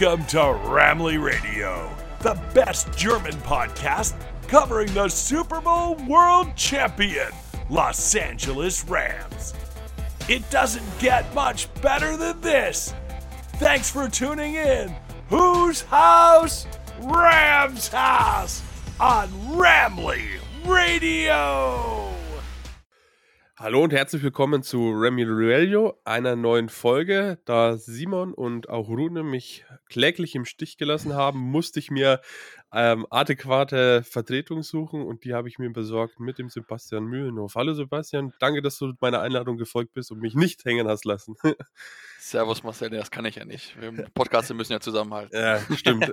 Welcome to Ramley Radio, the best German podcast covering the Super Bowl world champion, Los Angeles Rams. It doesn't get much better than this. Thanks for tuning in. Whose house? Rams house on Ramley Radio. Hallo und herzlich willkommen zu Remy Radio, einer neuen Folge. Da Simon und auch Rune mich kläglich im Stich gelassen haben, musste ich mir ähm, adäquate Vertretung suchen und die habe ich mir besorgt mit dem Sebastian Mühlenhof. Hallo Sebastian, danke, dass du meiner Einladung gefolgt bist und mich nicht hängen hast lassen. Servus Marcel, das kann ich ja nicht. Wir Podcasts müssen ja zusammenhalten. Ja, stimmt.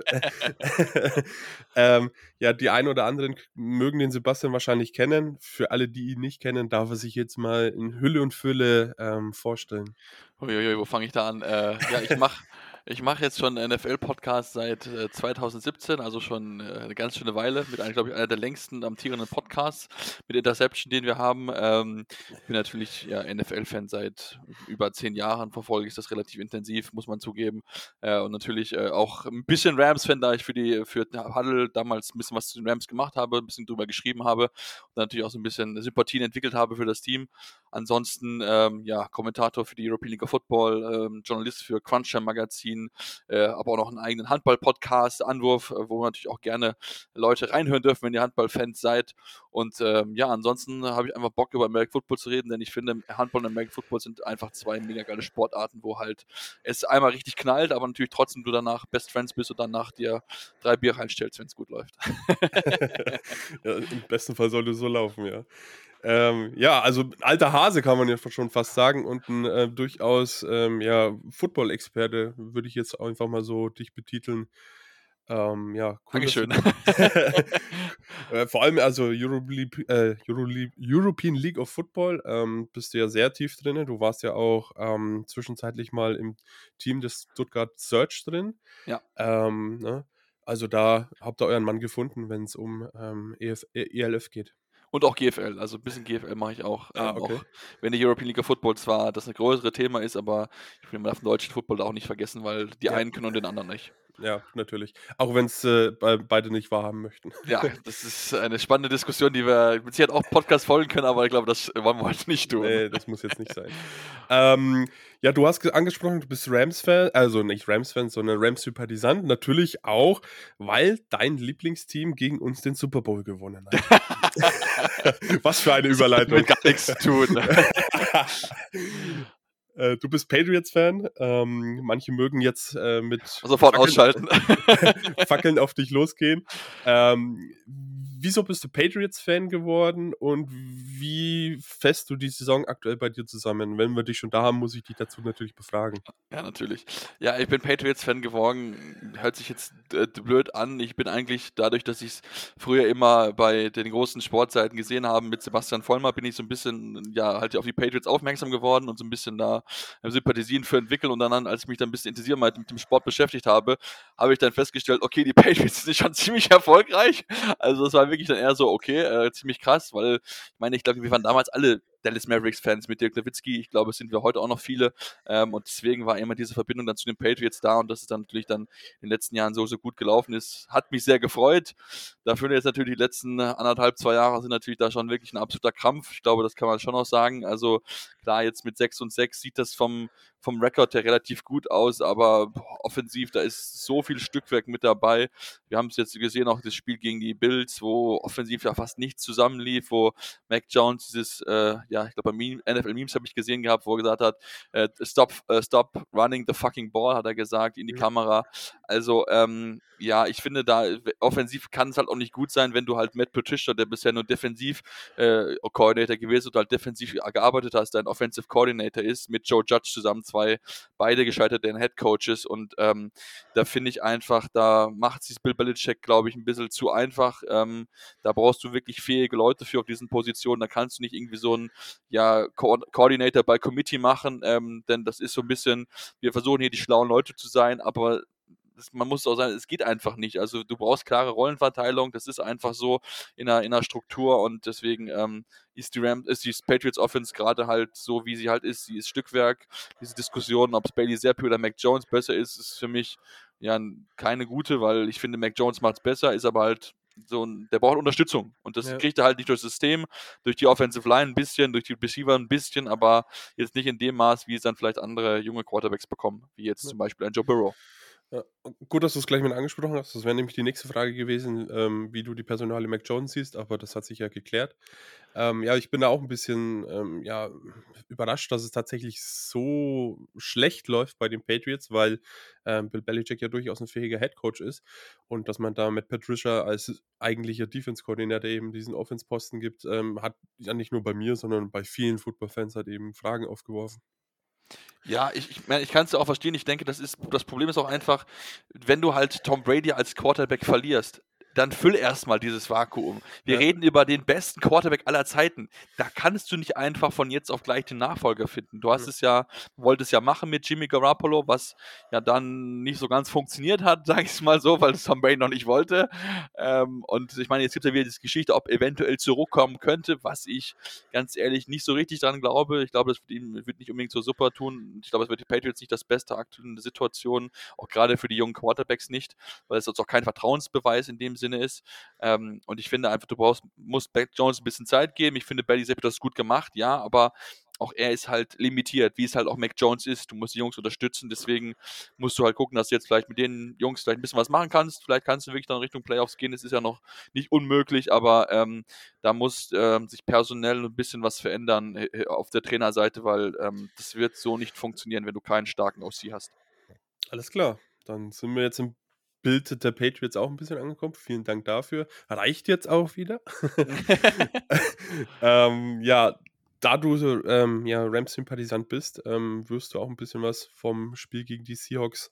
ähm, ja, die einen oder anderen mögen den Sebastian wahrscheinlich kennen. Für alle, die ihn nicht kennen, darf er sich jetzt mal in Hülle und Fülle ähm, vorstellen. Uiuiui, wo fange ich da an? Äh, ja, ich mache ich mache jetzt schon NFL-Podcast seit äh, 2017, also schon äh, eine ganz schöne Weile, mit einem, glaube ich, einer der längsten amtierenden Podcasts mit Interception, den wir haben. Ähm, ich bin natürlich ja, NFL-Fan seit über zehn Jahren, verfolge ich das relativ intensiv, muss man zugeben. Äh, und natürlich äh, auch ein bisschen Rams-Fan, da ich für die für Huddle damals ein bisschen was zu den Rams gemacht habe, ein bisschen drüber geschrieben habe und natürlich auch so ein bisschen Sympathien entwickelt habe für das Team. Ansonsten ähm, ja, Kommentator für die European League of Football, ähm, Journalist für Cruncher Magazin, äh, aber auch noch einen eigenen Handball-Podcast, Anwurf, äh, wo natürlich auch gerne Leute reinhören dürfen, wenn ihr Handball-Fans seid. Und ähm, ja, ansonsten habe ich einfach Bock über American Football zu reden, denn ich finde, Handball und American Football sind einfach zwei mega geile Sportarten, wo halt es einmal richtig knallt, aber natürlich trotzdem du danach Best Friends bist und danach dir drei Bier reinstellst, wenn es gut läuft. ja, Im besten Fall sollte es so laufen, ja. Ähm, ja, also alter Hase kann man ja schon fast sagen und ein äh, durchaus ähm, ja, Football-Experte, würde ich jetzt einfach mal so dich betiteln. Ähm, ja, cool, Dankeschön. äh, vor allem also Euro äh, Euro European League of Football ähm, bist du ja sehr tief drin. Du warst ja auch ähm, zwischenzeitlich mal im Team des Stuttgart Search drin. Ja. Ähm, ne? Also da habt ihr euren Mann gefunden, wenn es um ähm, EF ELF geht. Und auch GFL, also ein bisschen GFL mache ich auch. Ah, ähm, okay. auch. Wenn die European League of Football zwar das ein größere Thema ist, aber ich finde, man darf den deutschen Football auch nicht vergessen, weil die Ja. einen können und den anderen nicht. Ja, natürlich. Auch wenn es äh, be- beide nicht wahrhaben möchten. Ja, das ist eine spannende Diskussion, die wir mit Sicherheit auch Podcast folgen können, aber ich glaube, das wollen wir heute nicht tun. Nee, das muss jetzt nicht sein. ähm, ja, du hast ge- angesprochen, du bist Rams-Fan, also nicht Rams-Fan, sondern Rams-Sympathisant. Natürlich auch, weil dein Lieblingsteam gegen uns den Super Bowl gewonnen hat. Was für eine Überleitung. Mit gar nichts zu tun. Äh, du bist Patriots-Fan. Ähm, manche mögen jetzt äh, mit Sofort Fackeln- ausschalten. Fackeln auf dich losgehen. Ähm, wieso bist du Patriots-Fan geworden und wie fest du die Saison aktuell bei dir zusammen? Wenn wir dich schon da haben, muss ich dich dazu natürlich befragen. Ja, natürlich. Ja, ich bin Patriots-Fan geworden. Hört sich jetzt äh, blöd an. Ich bin eigentlich dadurch, dass ich es früher immer bei den großen Sportseiten gesehen habe mit Sebastian Vollmer, bin ich so ein bisschen, ja, halt auf die Patriots aufmerksam geworden und so ein bisschen da äh, Sympathien für entwickeln. Und dann, als ich mich dann ein bisschen intensiver mit, dem Sport beschäftigt habe, habe ich dann festgestellt, okay, die Patriots sind schon ziemlich erfolgreich. Also es war wirklich dann eher so, okay, äh, ziemlich krass, weil ich meine, ich glaube, wir waren damals alle Dallas Mavericks-Fans mit Dirk Nowitzki. Ich glaube, es sind wir heute auch noch viele. Ähm, und deswegen war immer diese Verbindung dann zu den Patriots da und dass es dann natürlich dann in den letzten Jahren so, so gut gelaufen ist, hat mich sehr gefreut. Dafür jetzt natürlich die letzten anderthalb, zwei Jahre sind natürlich da schon wirklich ein absoluter Krampf. Ich glaube, das kann man schon auch sagen. Also klar, jetzt mit 6 und 6 sieht das vom, vom Rekord her relativ gut aus, aber boah, offensiv, da ist so viel Stückwerk mit dabei. Wir haben es jetzt gesehen, auch das Spiel gegen die Bills, wo offensiv ja fast nichts zusammenlief, wo Mac Jones dieses, äh, ja, ich glaube, bei Meme, NFL Memes habe ich gesehen gehabt, wo er gesagt hat, äh, stop, äh, stop running the fucking ball, hat er gesagt in die Mhm. Kamera. Also, ähm, ja, ich finde da, offensiv kann es halt auch nicht gut sein, wenn du halt Matt Patricia, der bisher nur defensiv äh, Coordinator gewesen und halt defensiv gearbeitet hast, dein Offensive Coordinator ist, mit Joe Judge zusammen, zwei beide gescheiterte Head Coaches und ähm, da finde ich einfach, da macht sich Bill Belichick, glaube ich, ein bisschen zu einfach. Ähm, da brauchst du wirklich fähige Leute für auf diesen Positionen. Da kannst du nicht irgendwie so ein ja, Co Coordinator by Committee machen, ähm, denn das ist so ein bisschen, wir versuchen hier die schlauen Leute zu sein, aber das, man muss auch sagen, es geht einfach nicht. Also du brauchst klare Rollenverteilung, das ist einfach so in einer, in einer Struktur und deswegen ähm, ist die Ram, ist die Patriots Offense gerade halt so, wie sie halt ist. Sie ist Stückwerk. Diese Diskussion, ob es Bailey Zappi oder Mac Jones besser ist, ist für mich ja keine gute, weil ich finde, Mac Jones macht es besser, ist aber halt so ein, der braucht Unterstützung. Und das ja. kriegt er halt nicht durch das System, durch die Offensive Line ein bisschen, durch die Receiver ein bisschen, aber jetzt nicht in dem Maß, wie es dann vielleicht andere junge Quarterbacks bekommen, wie jetzt ja. zum Beispiel ein Joe Burrow. Gut, dass du es gleich mit angesprochen hast. Das wäre nämlich die nächste Frage gewesen, ähm, wie du die Personale Mac Jones siehst, aber das hat sich ja geklärt. Ähm, ja, ich bin da auch ein bisschen ähm, ja, überrascht, dass es tatsächlich so schlecht läuft bei den Patriots, weil ähm, Bill Belichick ja durchaus ein fähiger Headcoach ist und dass man da mit Patricia als eigentlicher Defense-Koordinator eben diesen Offense-Posten gibt, ähm, hat ja nicht nur bei mir, sondern bei vielen Football-Fans hat eben Fragen aufgeworfen. Ja, ich, ich, ich kann es auch verstehen. Ich denke, das, ist, das Problem ist auch einfach, wenn du halt Tom Brady als Quarterback verlierst, dann füll erstmal dieses Vakuum. Wir ja. reden über den besten Quarterback aller Zeiten. Da kannst du nicht einfach von jetzt auf gleich den Nachfolger finden. Du hast ja. es ja, wolltest ja machen mit Jimmy Garoppolo, was ja dann nicht so ganz funktioniert hat, sag ich es mal so, weil es Tom Brady noch nicht wollte. Ähm, und ich meine, jetzt gibt es ja wieder diese Geschichte, ob eventuell zurückkommen könnte, was ich ganz ehrlich nicht so richtig dran glaube. Ich glaube, das wird ihm wird nicht unbedingt so super tun. Ich glaube, es wird die Patriots nicht das Beste aktuell in der Situation, auch gerade für die jungen Quarterbacks nicht, weil es jetzt auch kein Vertrauensbeweis in dem Sinne Sinne ist. Ähm, und ich finde einfach, du brauchst, musst Beck Jones ein bisschen Zeit geben. Ich finde, Bailey Zappi das gut gemacht, ja, aber auch er ist halt limitiert, wie es halt auch Mac Jones ist. Du musst die Jungs unterstützen, deswegen musst du halt gucken, dass du jetzt vielleicht mit den Jungs vielleicht ein bisschen was machen kannst. Vielleicht kannst du wirklich dann Richtung Playoffs gehen. Das ist ja noch nicht unmöglich, aber ähm, da muss ähm, sich personell ein bisschen was verändern äh, auf der Trainerseite, weil ähm, das wird so nicht funktionieren, wenn du keinen starken OC hast. Alles klar, dann sind wir jetzt im Bild der Patriots auch ein bisschen angekommen. Vielen Dank dafür. Reicht jetzt auch wieder. ähm, ja, da du so, ähm, ja, Rams-Sympathisant bist, ähm, wirst du auch ein bisschen was vom Spiel gegen die Seahawks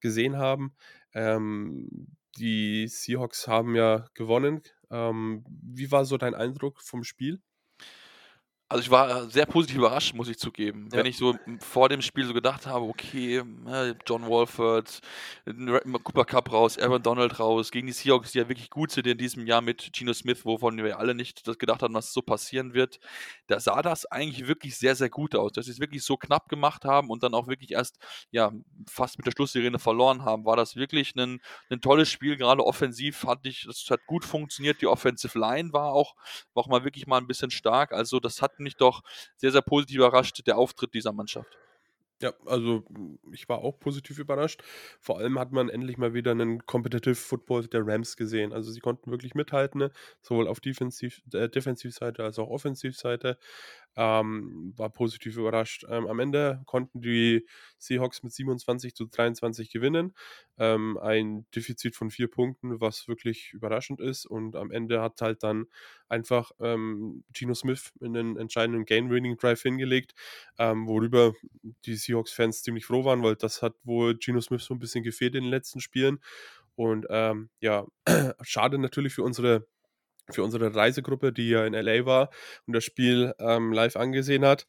gesehen haben. Ähm, die Seahawks haben ja gewonnen. Ähm, wie war so dein Eindruck vom Spiel? Also ich war sehr positiv überrascht, muss ich zugeben. Ja. Wenn ich so vor dem Spiel so gedacht habe, okay, ne, John Walford, Cooper Cup raus, Aaron Donald raus, gegen die Seahawks, die ja wirklich gut sind in diesem Jahr mit Gino Smith, wovon wir alle nicht das gedacht haben, dass es so passieren wird, da sah das eigentlich wirklich sehr, sehr gut aus. Dass sie es wirklich so knapp gemacht haben und dann auch wirklich erst ja, fast mit der Schlusssirene verloren haben, war das wirklich ein, ein tolles Spiel. Gerade offensiv hat ich, das hat gut funktioniert. Die Offensive Line war auch, war auch mal wirklich mal ein bisschen stark. Also das hat mich doch sehr, sehr positiv überrascht, der Auftritt dieser Mannschaft. Ja, also ich war auch positiv überrascht. Vor allem hat man endlich mal wieder einen Competitive Football der Rams gesehen. Also sie konnten wirklich mithalten, ne? sowohl auf Defensiv, äh, Defensivseite als auch Offensivseite. Ähm, war positiv überrascht. Ähm, am Ende konnten die Seahawks mit 27 zu 23 gewinnen. Ähm, ein Defizit von vier Punkten, was wirklich überraschend ist. Und am Ende hat halt dann einfach ähm, Gino Smith in den entscheidenden Game-Winning-Drive hingelegt, ähm, worüber die Seahawks-Fans ziemlich froh waren, weil das hat wohl Gino Smith so ein bisschen gefehlt in den letzten Spielen. Und ähm, ja, schade natürlich für unsere für unsere Reisegruppe, die ja in LA war und das Spiel ähm, live angesehen hat,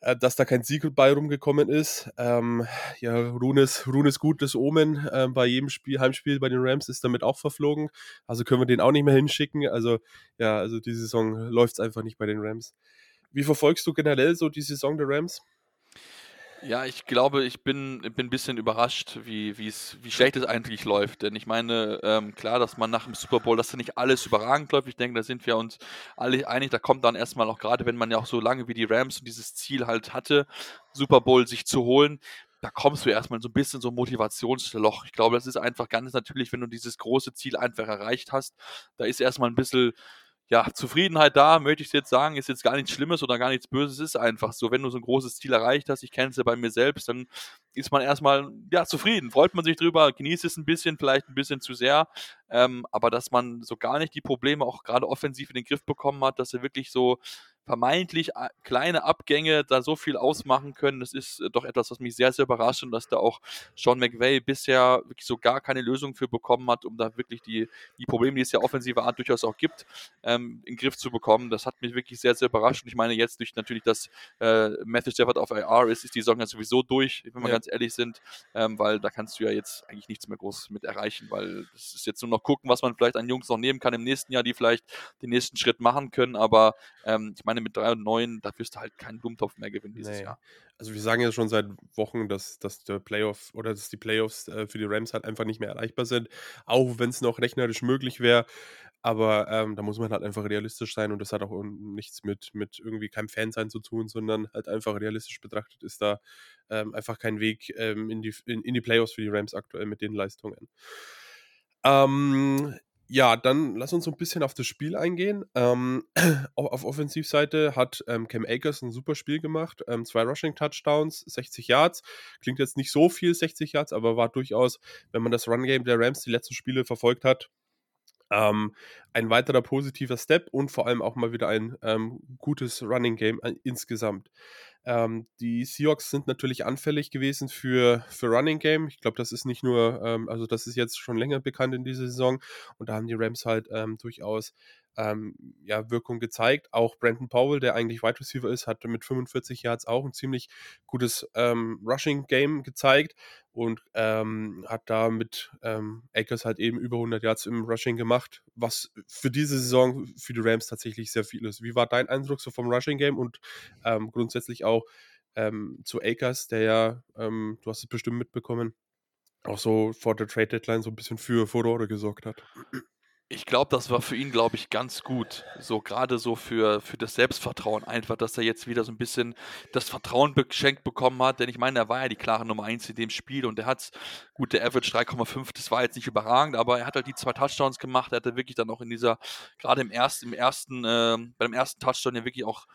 äh, dass da kein Sieg bei rumgekommen ist. Ähm, ja, Runes, Runes gutes Omen äh, bei jedem Spiel, Heimspiel bei den Rams ist damit auch verflogen. Also können wir den auch nicht mehr hinschicken. Also ja, also die Saison läuft es einfach nicht bei den Rams. Wie verfolgst du generell so die Saison der Rams? Ja, ich glaube, ich bin, bin ein bisschen überrascht, wie, wie schlecht es eigentlich läuft. Denn ich meine, ähm, klar, dass man nach dem Super Bowl, dass da nicht alles überragend läuft. Ich denke, da sind wir uns alle einig. Da kommt dann erstmal auch gerade, wenn man ja auch so lange wie die Rams und dieses Ziel halt hatte, Super Bowl sich zu holen, da kommst du erstmal so ein bisschen so ein Motivationsloch. Ich glaube, das ist einfach ganz natürlich, wenn du dieses große Ziel einfach erreicht hast. Da ist erstmal ein bisschen ja, Zufriedenheit da, möchte ich jetzt sagen, ist jetzt gar nichts Schlimmes oder gar nichts Böses, ist einfach so. Wenn du so ein großes Ziel erreicht hast, ich kenne es ja bei mir selbst, dann ist man erstmal, ja, zufrieden, freut man sich drüber, genießt es ein bisschen, vielleicht ein bisschen zu sehr, ähm, aber dass man so gar nicht die Probleme auch gerade offensiv in den Griff bekommen hat, dass er wirklich so vermeintlich äh, kleine Abgänge da so viel ausmachen können. Das ist äh, doch etwas, was mich sehr, sehr überrascht und dass da auch Sean McVay bisher wirklich so gar keine Lösung für bekommen hat, um da wirklich die, die Probleme, die es ja offensive Art durchaus auch gibt, ähm, in den Griff zu bekommen. Das hat mich wirklich sehr, sehr überrascht. Und ich meine, jetzt durch natürlich, dass äh, Matthew Stafford auf IR ist, ist die Saison ja sowieso durch, wenn wir ja. ganz ehrlich sind, ähm, weil da kannst du ja jetzt eigentlich nichts mehr groß mit erreichen, weil es ist jetzt nur noch gucken, was man vielleicht an Jungs noch nehmen kann im nächsten Jahr, die vielleicht den nächsten Schritt machen können. Aber ähm, ich meine, mit 3 und 9, da wirst du halt keinen Blumentopf mehr gewinnen dieses nee. Jahr. Also wir sagen ja schon seit Wochen, dass, dass der Playoff oder dass die Playoffs äh, für die Rams halt einfach nicht mehr erreichbar sind, auch wenn es noch rechnerisch möglich wäre. Aber ähm, da muss man halt einfach realistisch sein und das hat auch nichts mit, mit irgendwie keinem Fansein zu tun, sondern halt einfach realistisch betrachtet ist da ähm, einfach kein Weg ähm, in, die, in, in die Playoffs für die Rams aktuell mit den Leistungen. Ähm, ja, dann lass uns so ein bisschen auf das Spiel eingehen. Ähm, auf Offensivseite hat ähm, Cam Akers ein super Spiel gemacht. Ähm, zwei Rushing-Touchdowns, 60 Yards. Klingt jetzt nicht so viel, 60 Yards, aber war durchaus, wenn man das Run-Game der Rams die letzten Spiele verfolgt hat, ähm, ein weiterer positiver Step und vor allem auch mal wieder ein ähm, gutes Running Game äh, insgesamt. Ähm, die Seahawks sind natürlich anfällig gewesen für, für Running Game. Ich glaube, das ist nicht nur, ähm, also das ist jetzt schon länger bekannt in dieser Saison und da haben die Rams halt ähm, durchaus ähm, ja, Wirkung gezeigt. Auch Brandon Powell, der eigentlich Wide Receiver ist, hat mit 45 Yards auch ein ziemlich gutes ähm, Rushing Game gezeigt und ähm, hat da mit ähm, Akers halt eben über 100 Yards im Rushing gemacht, was für diese Saison für die Rams tatsächlich sehr viel ist. Wie war dein Eindruck so vom Rushing Game und grundsätzlich auch ähm, zu Akers, der ja, ähm, du hast es bestimmt mitbekommen, auch so vor der Trade Deadline so ein bisschen für Furore gesorgt hat? Ich glaube, das war für ihn, glaube ich, ganz gut. So gerade so für, für das Selbstvertrauen einfach, dass er jetzt wieder so ein bisschen das Vertrauen geschenkt bekommen hat. Denn ich meine, er war ja die klare Nummer 1 in dem Spiel und er hat, gut, der Average 3,5, das war jetzt nicht überragend, aber er hat halt die zwei Touchdowns gemacht. Er hatte wirklich dann auch in dieser, gerade im ersten, im ersten, äh, beim ersten Touchdown ja wirklich auch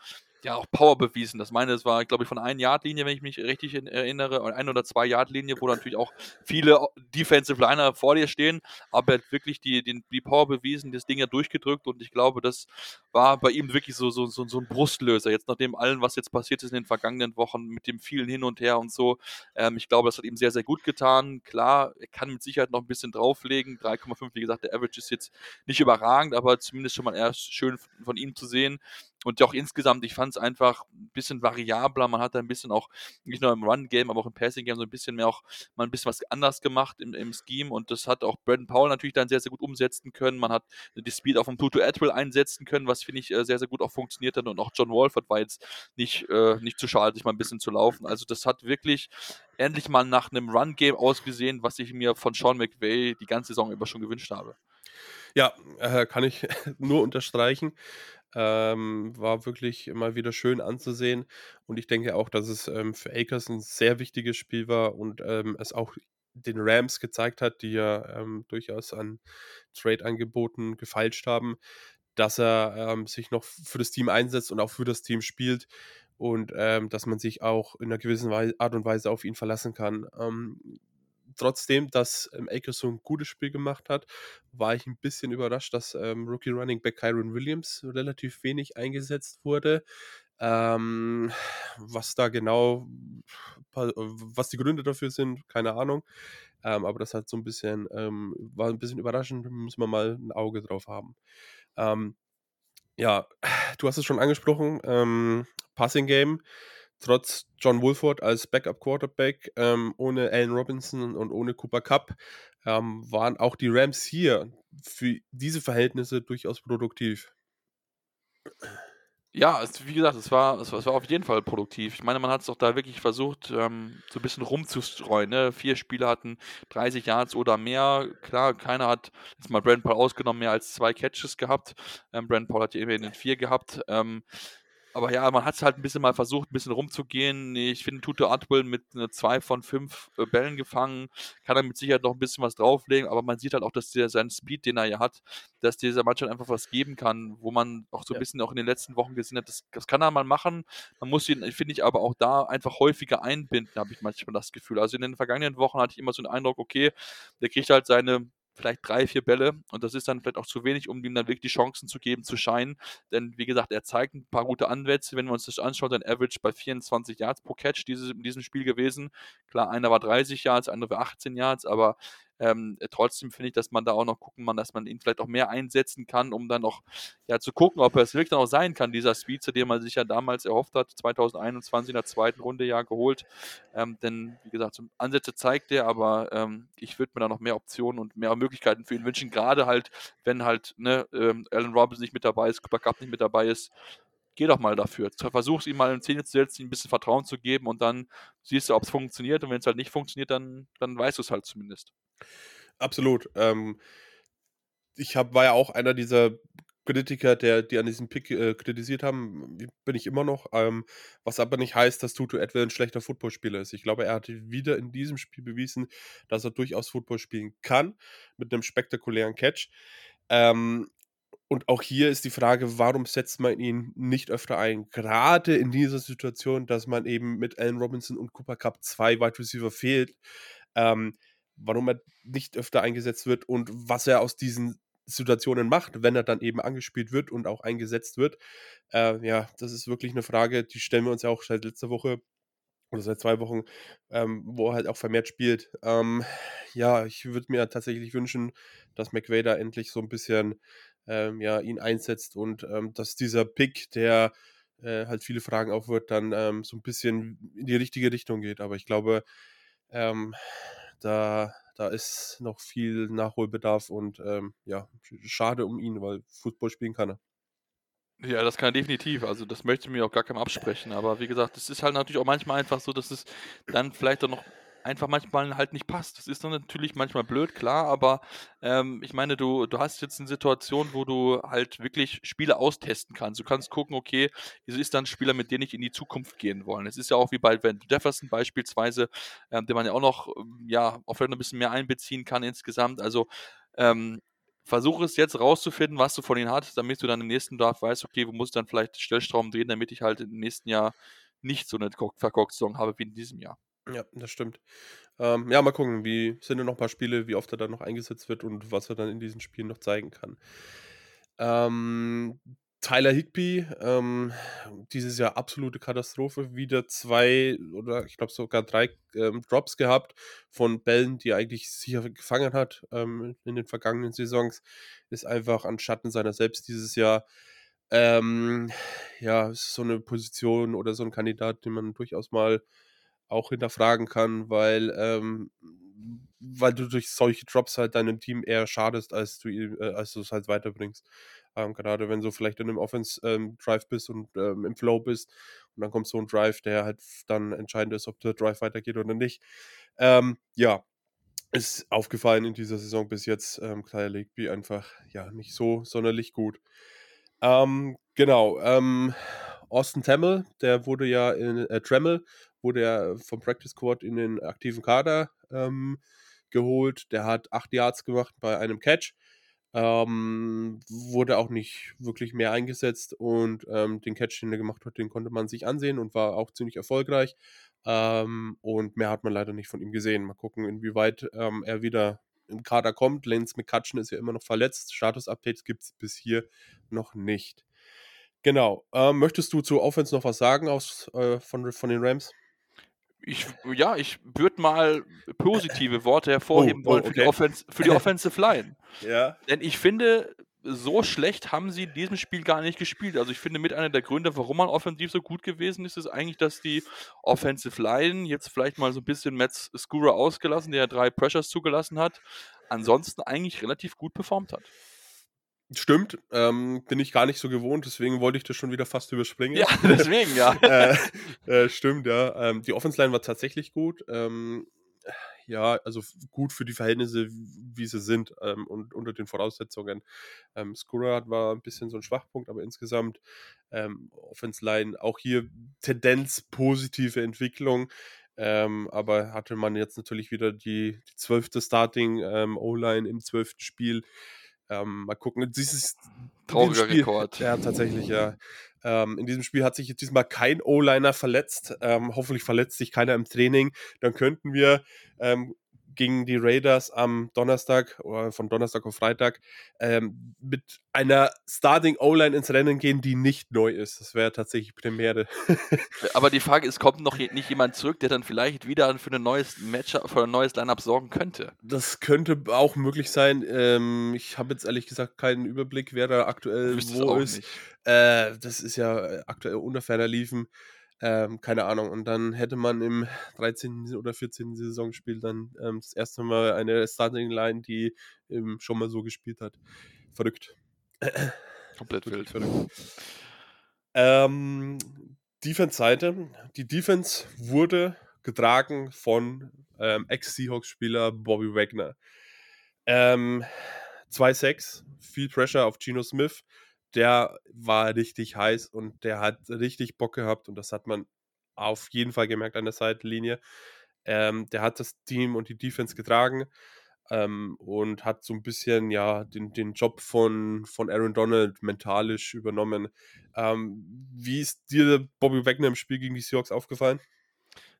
ja auch Power bewiesen. Das meine, es war, glaube ich, von einer Yard-Linie, wenn ich mich richtig erinnere, oder ein oder zwei Yard-Linie, wo natürlich auch viele Defensive Liner vor dir stehen, aber er hat wirklich die, die, die Power bewiesen, das Ding ja durchgedrückt und ich glaube, das war bei ihm wirklich so, so, so, so ein Brustlöser. Jetzt nachdem allen, was jetzt passiert ist in den vergangenen Wochen mit dem vielen Hin und Her und so, ähm, ich glaube, das hat ihm sehr, sehr gut getan. Klar, er kann mit Sicherheit noch ein bisschen drauflegen. 3,5, wie gesagt, der Average ist jetzt nicht überragend, aber zumindest schon mal erst schön von ihm zu sehen. Und auch insgesamt, ich fand es einfach ein bisschen variabler. Man hat da ein bisschen auch, nicht nur im Run-Game, aber auch im Passing-Game so ein bisschen mehr auch mal ein bisschen was anders gemacht im, im Scheme. Und das hat auch Brandon Powell natürlich dann sehr, sehr gut umsetzen können. Man hat die Speed auf dem Tutu Atwell einsetzen können, was finde ich äh, sehr, sehr gut auch funktioniert hat. Und auch John Wolford war jetzt nicht, äh, nicht zu schade, sich mal ein bisschen zu laufen. Also das hat wirklich endlich mal nach einem Run-Game ausgesehen, was ich mir von Sean McVay die ganze Saison über schon gewünscht habe. Ja, äh, kann ich nur unterstreichen. Ähm, war wirklich immer wieder schön anzusehen. Und ich denke auch, dass es ähm, für Akers ein sehr wichtiges Spiel war und ähm, es auch den Rams gezeigt hat, die ja ähm, durchaus an Trade-Angeboten gefeilscht haben, dass er ähm, sich noch für das Team einsetzt und auch für das Team spielt und ähm, dass man sich auch in einer gewissen Art und Weise auf ihn verlassen kann trotzdem, dass ähm, Akers so ein gutes Spiel gemacht hat, war ich ein bisschen überrascht, dass ähm, Rookie Running Back Kyron Williams relativ wenig eingesetzt wurde. Ähm, was da genau, was die Gründe dafür sind, keine Ahnung. Ähm, aber das hat so ein bisschen, ähm, war ein bisschen überraschend, müssen wir mal ein Auge drauf haben. Ähm, ja, du hast es schon angesprochen, ähm, Passing Game trotz John Wolford als Backup-Quarterback, ähm, ohne Allen Robinson und ohne Cooper Cup, ähm, waren auch die Rams hier für diese Verhältnisse durchaus produktiv. Ja, es, wie gesagt, es war, es, es war auf jeden Fall produktiv. Ich meine, man hat es doch da wirklich versucht, ähm, so ein bisschen rumzustreuen. Ne? Vier Spieler hatten 30 Yards oder mehr. Klar, keiner hat, jetzt mal Brand Paul ausgenommen, mehr als zwei Catches gehabt. Ähm, Brand Paul hat ja immerhin vier gehabt. Ähm, aber ja, man hat es halt ein bisschen mal versucht, ein bisschen rumzugehen. Ich finde, Tuto Atwell mit 2 von 5 äh, Bällen gefangen, kann er mit Sicherheit noch ein bisschen was drauflegen, aber man sieht halt auch, dass der seinen Speed, den er ja hat, dass dieser Mannschaft einfach was geben kann, wo man auch so ein bisschen auch in den letzten Wochen gesehen hat, das, das kann er mal machen. Man muss ihn, finde ich, aber auch da einfach häufiger einbinden, habe ich manchmal das Gefühl. Also in den vergangenen Wochen hatte ich immer so den Eindruck, okay, der kriegt halt seine vielleicht drei, vier Bälle und das ist dann vielleicht auch zu wenig, um ihm dann wirklich die Chancen zu geben, zu scheinen. Denn wie gesagt, er zeigt ein paar gute Ansätze. Wenn wir uns das anschauen, dann Average bei 24 Yards pro Catch dieses, in diesem Spiel gewesen. Klar, einer war 30 Yards, andere war 18 Yards, aber ähm, trotzdem finde ich, dass man da auch noch gucken kann, dass man ihn vielleicht auch mehr einsetzen kann, um dann noch ja, zu gucken, ob er es wirklich dann auch sein kann, dieser Speed, zu dem man sich ja damals erhofft hat, 2021 in der zweiten Runde ja geholt. Ähm, denn, wie gesagt, Ansätze zeigt er, aber ähm, ich würde mir da noch mehr Optionen und mehr Möglichkeiten für ihn wünschen, gerade halt, wenn halt ne, ähm, Alan Robinson nicht mit dabei ist, Cooper Cup nicht mit dabei ist, geh doch mal dafür. Versuch es ihm mal in Szene zu setzen, ihm ein bisschen Vertrauen zu geben und dann siehst du, ob es funktioniert. Und wenn es halt nicht funktioniert, dann, dann weißt du es halt zumindest. Absolut. Ähm, ich hab, war ja auch einer dieser Kritiker, der, die an diesem Pick äh, kritisiert haben, bin ich immer noch. Ähm, was aber nicht heißt, dass Tutu Edwin ein schlechter Footballspieler ist. Ich glaube, er hat wieder in diesem Spiel bewiesen, dass er durchaus Football spielen kann, mit einem spektakulären Catch. Ähm, und auch hier ist die Frage, warum setzt man ihn nicht öfter ein? Gerade in dieser Situation, dass man eben mit Allen Robinson und Cooper Cup zwei Wide Receiver fehlt. Ähm, warum er nicht öfter eingesetzt wird und was er aus diesen Situationen macht, wenn er dann eben angespielt wird und auch eingesetzt wird. Äh, ja, das ist wirklich eine Frage, die stellen wir uns ja auch seit letzter Woche oder seit zwei Wochen, ähm, wo er halt auch vermehrt spielt. Ähm, ja, ich würde mir tatsächlich wünschen, dass McVay da endlich so ein bisschen ähm, ja, ihn einsetzt und ähm, dass dieser Pick, der äh, halt viele Fragen aufwirft, dann ähm, so ein bisschen in die richtige Richtung geht. Aber ich glaube, ähm, da, da ist noch viel Nachholbedarf und ähm, ja, schade um ihn, weil Fußball spielen kann er. Ja, das kann er definitiv. Also das möchte ich mir auch gar keinem absprechen. Aber wie gesagt, es ist halt natürlich auch manchmal einfach so, dass es dann vielleicht auch noch einfach manchmal halt nicht passt. Das ist dann natürlich manchmal blöd, klar, aber ähm, ich meine, du, du hast jetzt eine Situation, wo du halt wirklich Spiele austesten kannst. Du kannst gucken, okay, es ist dann ein Spieler, mit dem ich in die Zukunft gehen wollen. Es ist ja auch wie bei Van Jefferson beispielsweise, ähm, den man ja auch noch, ähm, ja, auch vielleicht ein bisschen mehr einbeziehen kann insgesamt. Also, ähm, versuche es jetzt rauszufinden, was du von ihm hast, damit du dann im nächsten Draft weißt, okay, wo muss ich dann vielleicht Stellstrauben drehen, damit ich halt im nächsten Jahr nicht so eine verkorkte Saison habe wie in diesem Jahr. Ja, das stimmt. Ähm, ja, mal gucken, wie sind noch ein paar Spiele, wie oft er dann noch eingesetzt wird und was er dann in diesen Spielen noch zeigen kann. Ähm, Tyler Higby, ähm, dieses Jahr absolute Katastrophe. Wieder zwei oder ich glaube sogar drei ähm, Drops gehabt von Bällen, die er eigentlich sicher gefangen hat ähm, in den vergangenen Saisons. Ist einfach an Schatten seiner selbst dieses Jahr. Ähm, ja, ist so eine Position oder so ein Kandidat, den man durchaus mal auch hinterfragen kann, weil, ähm, weil du durch solche Drops halt deinem Team eher schadest, als du äh, es halt weiterbringst. Ähm, gerade wenn du vielleicht in einem Offense-Drive ähm, bist und ähm, im Flow bist und dann kommt so ein Drive, der halt dann entscheidend ist, ob der Drive weitergeht oder nicht. Ähm, ja, ist aufgefallen in dieser Saison bis jetzt. Ähm, Kyle Legby einfach ja nicht so sonderlich gut. Ähm, genau. Ähm, Austin Temmel, der wurde ja in äh, Tremmel wurde er vom Practice Squad in den aktiven Kader ähm, geholt. Der hat acht Yards gemacht bei einem Catch. Ähm, wurde auch nicht wirklich mehr eingesetzt und ähm, den Catch, den er gemacht hat, den konnte man sich ansehen und war auch ziemlich erfolgreich. Ähm, und mehr hat man leider nicht von ihm gesehen. Mal gucken, inwieweit ähm, er wieder im Kader kommt. Lance McCutcheon ist ja immer noch verletzt. Status-Updates gibt es bis hier noch nicht. Genau. Ähm, möchtest du zu Offense noch was sagen aus, äh, von, von den Rams? Ich, ja, ich würde mal positive Worte hervorheben oh, oh, wollen für, die Offense, für die Offensive Line. ja. Denn ich finde, so schlecht haben sie in diesem Spiel gar nicht gespielt. Also ich finde, mit einer der Gründe, warum man offensiv so gut gewesen ist, ist eigentlich, dass die Offensive Line jetzt vielleicht mal so ein bisschen Matt Skura ausgelassen, der drei Pressures zugelassen hat, ansonsten eigentlich relativ gut performt hat. Stimmt, ähm, bin ich gar nicht so gewohnt, deswegen wollte ich das schon wieder fast überspringen. Ja, deswegen, ja. äh, äh, stimmt, ja. Ähm, die Offense Line war tatsächlich gut. Ähm, ja, also gut für die Verhältnisse, wie sie sind ähm, und unter den Voraussetzungen. Ähm, Skura war ein bisschen so ein Schwachpunkt, aber insgesamt ähm, Offense Line auch hier Tendenz positive Entwicklung. Ähm, aber hatte man jetzt natürlich wieder die, die zwölfte Starting ähm, O-Line im zwölften Spiel. Ähm, mal gucken. Dieses trauriger Spiel, Rekord. Ja, tatsächlich, ja. Ähm, in diesem Spiel hat sich jetzt diesmal kein O-Liner verletzt. Ähm, hoffentlich verletzt sich keiner im Training. Dann könnten wir ähm, gegen die Raiders am Donnerstag oder von Donnerstag auf Freitag ähm, mit einer Starting O-Line ins Rennen gehen, die nicht neu ist. Das wäre tatsächlich Premiere. Aber die Frage ist, kommt noch nicht jemand zurück, der dann vielleicht wieder für ein neues Match, für ein neues Lineup sorgen könnte? Das könnte auch möglich sein. Ähm, ich habe jetzt ehrlich gesagt keinen Überblick, wer da aktuell wo ist. Äh, das ist ja aktuell unter ferner liefen. Ähm, keine Ahnung. Und dann hätte man im 13. oder 14. Saisonspiel dann ähm, das erste Mal eine Starting Line, die ähm, schon mal so gespielt hat. Verrückt. Komplett wild. Verrückt. Ähm, Defense-Seite. Die Defense wurde getragen von ähm, Ex-Seahawks-Spieler Bobby Wagner. Ähm, 2-6, viel Pressure auf Geno Smith der war richtig heiß und der hat richtig Bock gehabt und das hat man auf jeden Fall gemerkt an der Seitenlinie. Ähm, der hat das Team und die Defense getragen ähm, und hat so ein bisschen ja den, den Job von, von Aaron Donald mentalisch übernommen. Ähm, wie ist dir Bobby Wagner im Spiel gegen die Seahawks aufgefallen?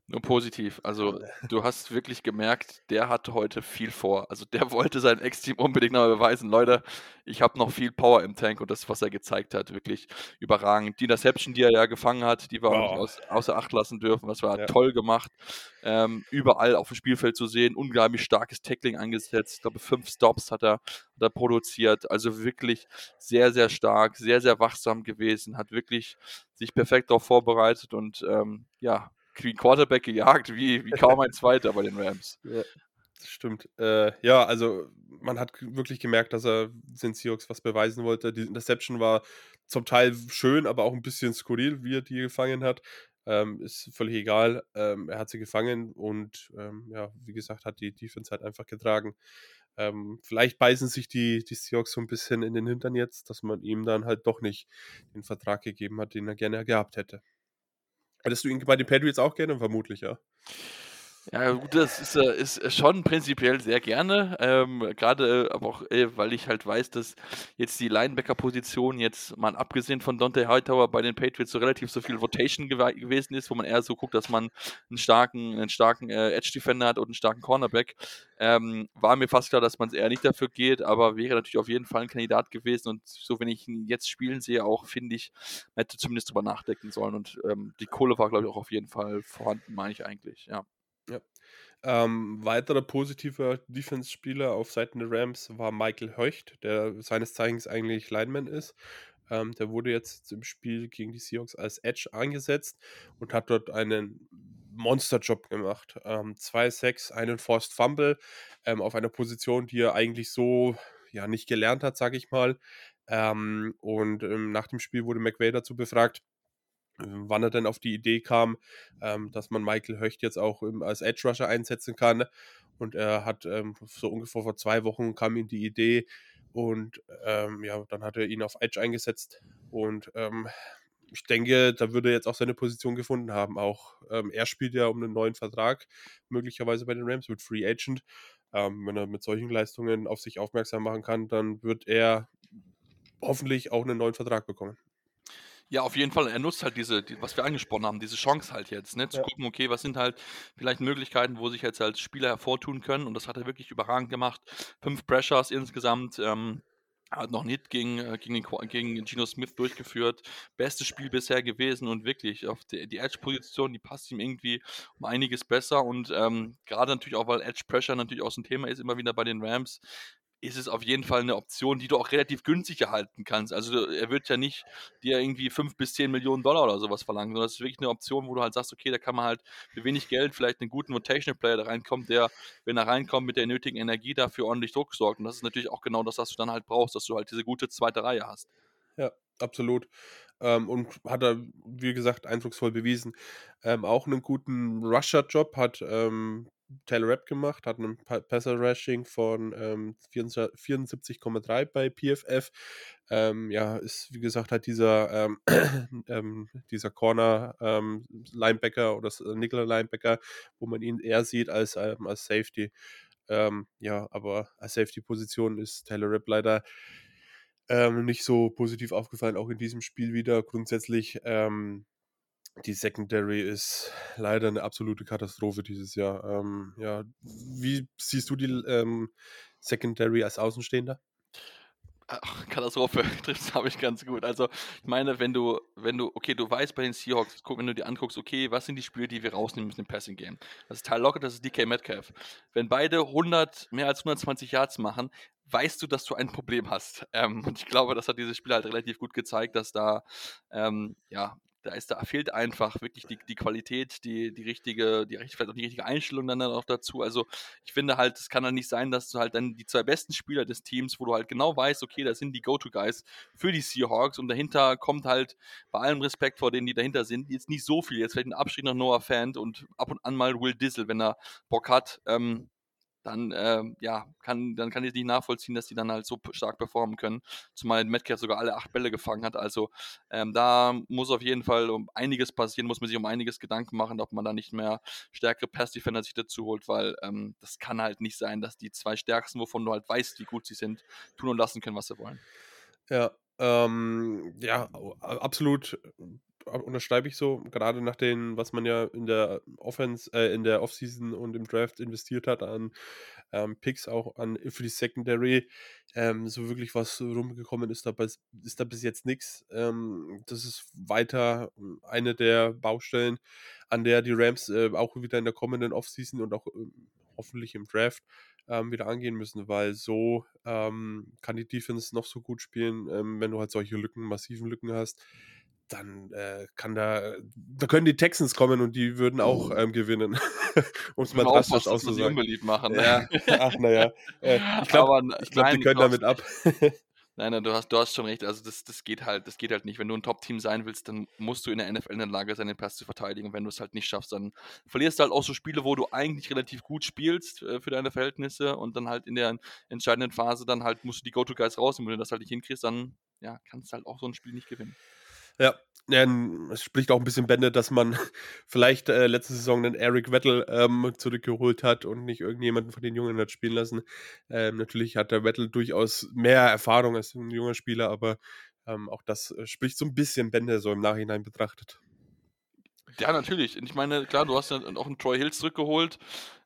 Nur positiv. Also, du hast wirklich gemerkt, der hatte heute viel vor. Also, der wollte sein Ex-Team unbedingt noch beweisen. Leute, ich habe noch viel Power im Tank und das, was er gezeigt hat, wirklich überragend. Die Interception, die er ja gefangen hat, die wir auch nicht aus, außer Acht lassen dürfen. Das war ja. toll gemacht. Ähm, überall auf dem Spielfeld zu sehen. Unglaublich starkes Tackling eingesetzt. Ich glaube, fünf Stops hat er, hat er produziert. Also wirklich sehr, sehr stark, sehr, sehr wachsam gewesen. Hat wirklich sich perfekt darauf vorbereitet und ähm, ja, wie Quarterback gejagt, wie, wie kaum ein zweiter bei den Rams. Ja, das stimmt. Äh, ja, also man hat wirklich gemerkt, dass er den Seahawks was beweisen wollte. Die Interception war zum Teil schön, aber auch ein bisschen skurril, wie er die gefangen hat. Ähm, ist völlig egal. Ähm, er hat sie gefangen und ähm, ja, wie gesagt, hat die Defense halt einfach getragen. Ähm, vielleicht beißen sich die, die Seahawks so ein bisschen in den Hintern jetzt, dass man ihm dann halt doch nicht den Vertrag gegeben hat, den er gerne gehabt hätte. Hättest du ihn bei den Patriots auch gerne? Vermutlich, ja. Ja, gut, das ist, äh, ist schon prinzipiell sehr gerne. Ähm, Gerade äh, aber auch, äh, weil ich halt weiß, dass jetzt die Linebacker-Position jetzt mal abgesehen von Dante Hightower bei den Patriots so relativ so viel Rotation gew gewesen ist, wo man eher so guckt, dass man einen starken, einen starken äh, Edge-Defender hat und einen starken Cornerback. Ähm, war mir fast klar, dass man es eher nicht dafür geht, aber wäre natürlich auf jeden Fall ein Kandidat gewesen. Und so, wenn ich ihn jetzt spielen sehe, auch finde ich, hätte zumindest drüber nachdenken sollen. Und ähm, die Kohle war, glaube ich, auch auf jeden Fall vorhanden, meine ich eigentlich, ja. Ähm, weiterer positiver Defense-Spieler auf Seiten der Rams war Michael Höcht, der seines Zeichens eigentlich Lineman ist. Ähm, der wurde jetzt im Spiel gegen die Seahawks als Edge eingesetzt und hat dort einen Monsterjob gemacht. Ähm, 2-6, einen Forced Fumble ähm, auf einer Position, die er eigentlich so ja nicht gelernt hat, sage ich mal. Ähm, und ähm, nach dem Spiel wurde McVay dazu befragt, wann er denn auf die Idee kam, ähm, dass man Michael Höcht jetzt auch ähm, als Edge Rusher einsetzen kann. Und er hat ähm, so ungefähr vor zwei Wochen kam ihm die Idee und ähm, ja, dann hat er ihn auf Edge eingesetzt und ähm, ich denke, da würde er jetzt auch seine Position gefunden haben. Auch ähm, er spielt ja um einen neuen Vertrag, möglicherweise bei den Rams, wird Free Agent. wenn er mit solchen Leistungen auf sich aufmerksam machen kann, dann wird er hoffentlich auch einen neuen Vertrag bekommen. Ja, auf jeden Fall. Er nutzt halt diese, die, was wir angesprochen haben, diese Chance halt jetzt, ne? Zu ja. gucken, okay, was sind halt vielleicht Möglichkeiten, wo sich jetzt als Spieler hervortun können. Und das hat er wirklich überragend gemacht. Fünf Pressures insgesamt. Ähm, hat noch nicht gegen, äh, gegen, den, gegen Geno Smith durchgeführt. Bestes Spiel bisher gewesen und wirklich auf die, die Edge-Position, die passt ihm irgendwie um einiges besser und ähm, gerade natürlich auch, weil Edge Pressure natürlich auch ein Thema ist, immer wieder bei den Rams, ist es auf jeden Fall eine Option, die du auch relativ günstig erhalten kannst. Also er wird ja nicht dir irgendwie 5 bis 10 Millionen Dollar oder sowas verlangen, sondern es ist wirklich eine Option, wo du halt sagst, okay, da kann man halt für wenig Geld vielleicht einen guten Rotational Player da reinkommt, der, wenn er reinkommt, mit der nötigen Energie dafür ordentlich Druck sorgt. Und das ist natürlich auch genau das, was du dann halt brauchst, dass du halt diese gute zweite Reihe hast. Ja, absolut. Ähm, und hat er, wie gesagt, eindrucksvoll bewiesen. Ähm, auch einen guten Rusher-Job hat ähm, Taylor Rapp gemacht, hat einen Passer Rashing von ähm, 74,3 bei PFF. Ähm, ja, ist wie gesagt halt dieser, ähm, ähm, dieser Corner ähm, Linebacker oder Nickel Linebacker, wo man ihn eher sieht als, ähm, als Safety. ja, aber als Safety-Position ist Taylor Rapp leider nicht so positiv aufgefallen, auch in diesem Spiel wieder. Grundsätzlich die Secondary ist leider eine absolute Katastrophe dieses Jahr. Ähm, ja, wie siehst du die ähm, Secondary als Außenstehender? Ach, Katastrophe trifft habe ich ganz gut. Also, ich meine, wenn du, wenn du, okay, du weißt bei den Seahawks, guck, wenn du dir anguckst, okay, was sind die Spiele, die wir rausnehmen müssen im Passing Game? Das ist Tyler Lockett, das ist DK Metcalf. Wenn beide 100, mehr als 120 Yards machen, weißt du, dass du ein Problem hast. Ähm, und ich glaube, das hat dieses Spiel halt relativ gut gezeigt, dass da, ähm, ja, da ist da fehlt einfach wirklich die, die Qualität, die, die richtige, die vielleicht auch die richtige Einstellung dann, auch dazu. Also ich finde halt, es kann dann nicht sein, dass du halt dann die zwei besten Spieler des Teams, wo du halt genau weißt, okay, das sind die Go-To-Guys für die Seahawks und dahinter kommt halt bei allem Respekt vor denen, die dahinter sind, jetzt nicht so viel. Jetzt vielleicht ein Abschied nach Noah Fant und ab und an mal Will Dizzle, wenn er Bock hat. Ähm, dann, äh, ja, kann, dann kann ich nicht nachvollziehen, dass die dann halt so stark performen können. Zumal Metcalf sogar alle acht Bälle gefangen hat. Also ähm, da muss auf jeden Fall um einiges passieren, muss man sich um einiges Gedanken machen, ob man da nicht mehr stärkere Pass-Defender sich dazu holt, weil ähm, das kann halt nicht sein, dass die zwei Stärksten, wovon du halt weißt, wie gut sie sind, tun und lassen können, was sie wollen. Ja, ähm, ja, absolut unterschreibe ich so, gerade nach dem, was man ja in der Offense, äh, in der Offseason und im Draft investiert hat an ähm, Picks, auch an für die Secondary, ähm, so wirklich was rumgekommen ist, da ist da bis jetzt nichts. Ähm, das ist weiter eine der Baustellen, an der die Rams äh, auch wieder in der kommenden Offseason und auch äh, hoffentlich im Draft ähm, wieder angehen müssen, weil so ähm, kann die Defense noch so gut spielen, ähm, wenn du halt solche Lücken, massiven Lücken hast dann äh, kann da, da können die Texans kommen und die würden auch ähm, gewinnen, um es mal drastisch auszusagen. machen. Ne? Ja, ach naja. Äh, ich glaube, glaub, die können damit ab. Nein, nein, du hast, du hast schon recht. Also das, das geht halt, das geht halt nicht. Wenn du ein Top-Team sein willst, dann musst du in der NFL in der Lage sein, den Pass zu verteidigen. Und wenn du es halt nicht schaffst, dann verlierst du halt auch so Spiele, wo du eigentlich relativ gut spielst äh, für deine Verhältnisse und dann halt in der entscheidenden Phase dann halt musst du die Go-To-Guys rausnehmen. Wenn du das halt nicht hinkriegst, dann ja, kannst du halt auch so ein Spiel nicht gewinnen. Ja, ja, es spricht auch ein bisschen Bände, dass man vielleicht äh, letzte Saison den Eric Vettel ähm, zurückgeholt hat und nicht irgendjemanden von den Jungen hat spielen lassen. Ähm, natürlich hat der Vettel durchaus mehr Erfahrung als ein junger Spieler, aber ähm, auch das äh, spricht so ein bisschen Bände so im Nachhinein betrachtet. Ja, natürlich. Ich meine, klar, du hast ja auch einen Troy Hills zurückgeholt,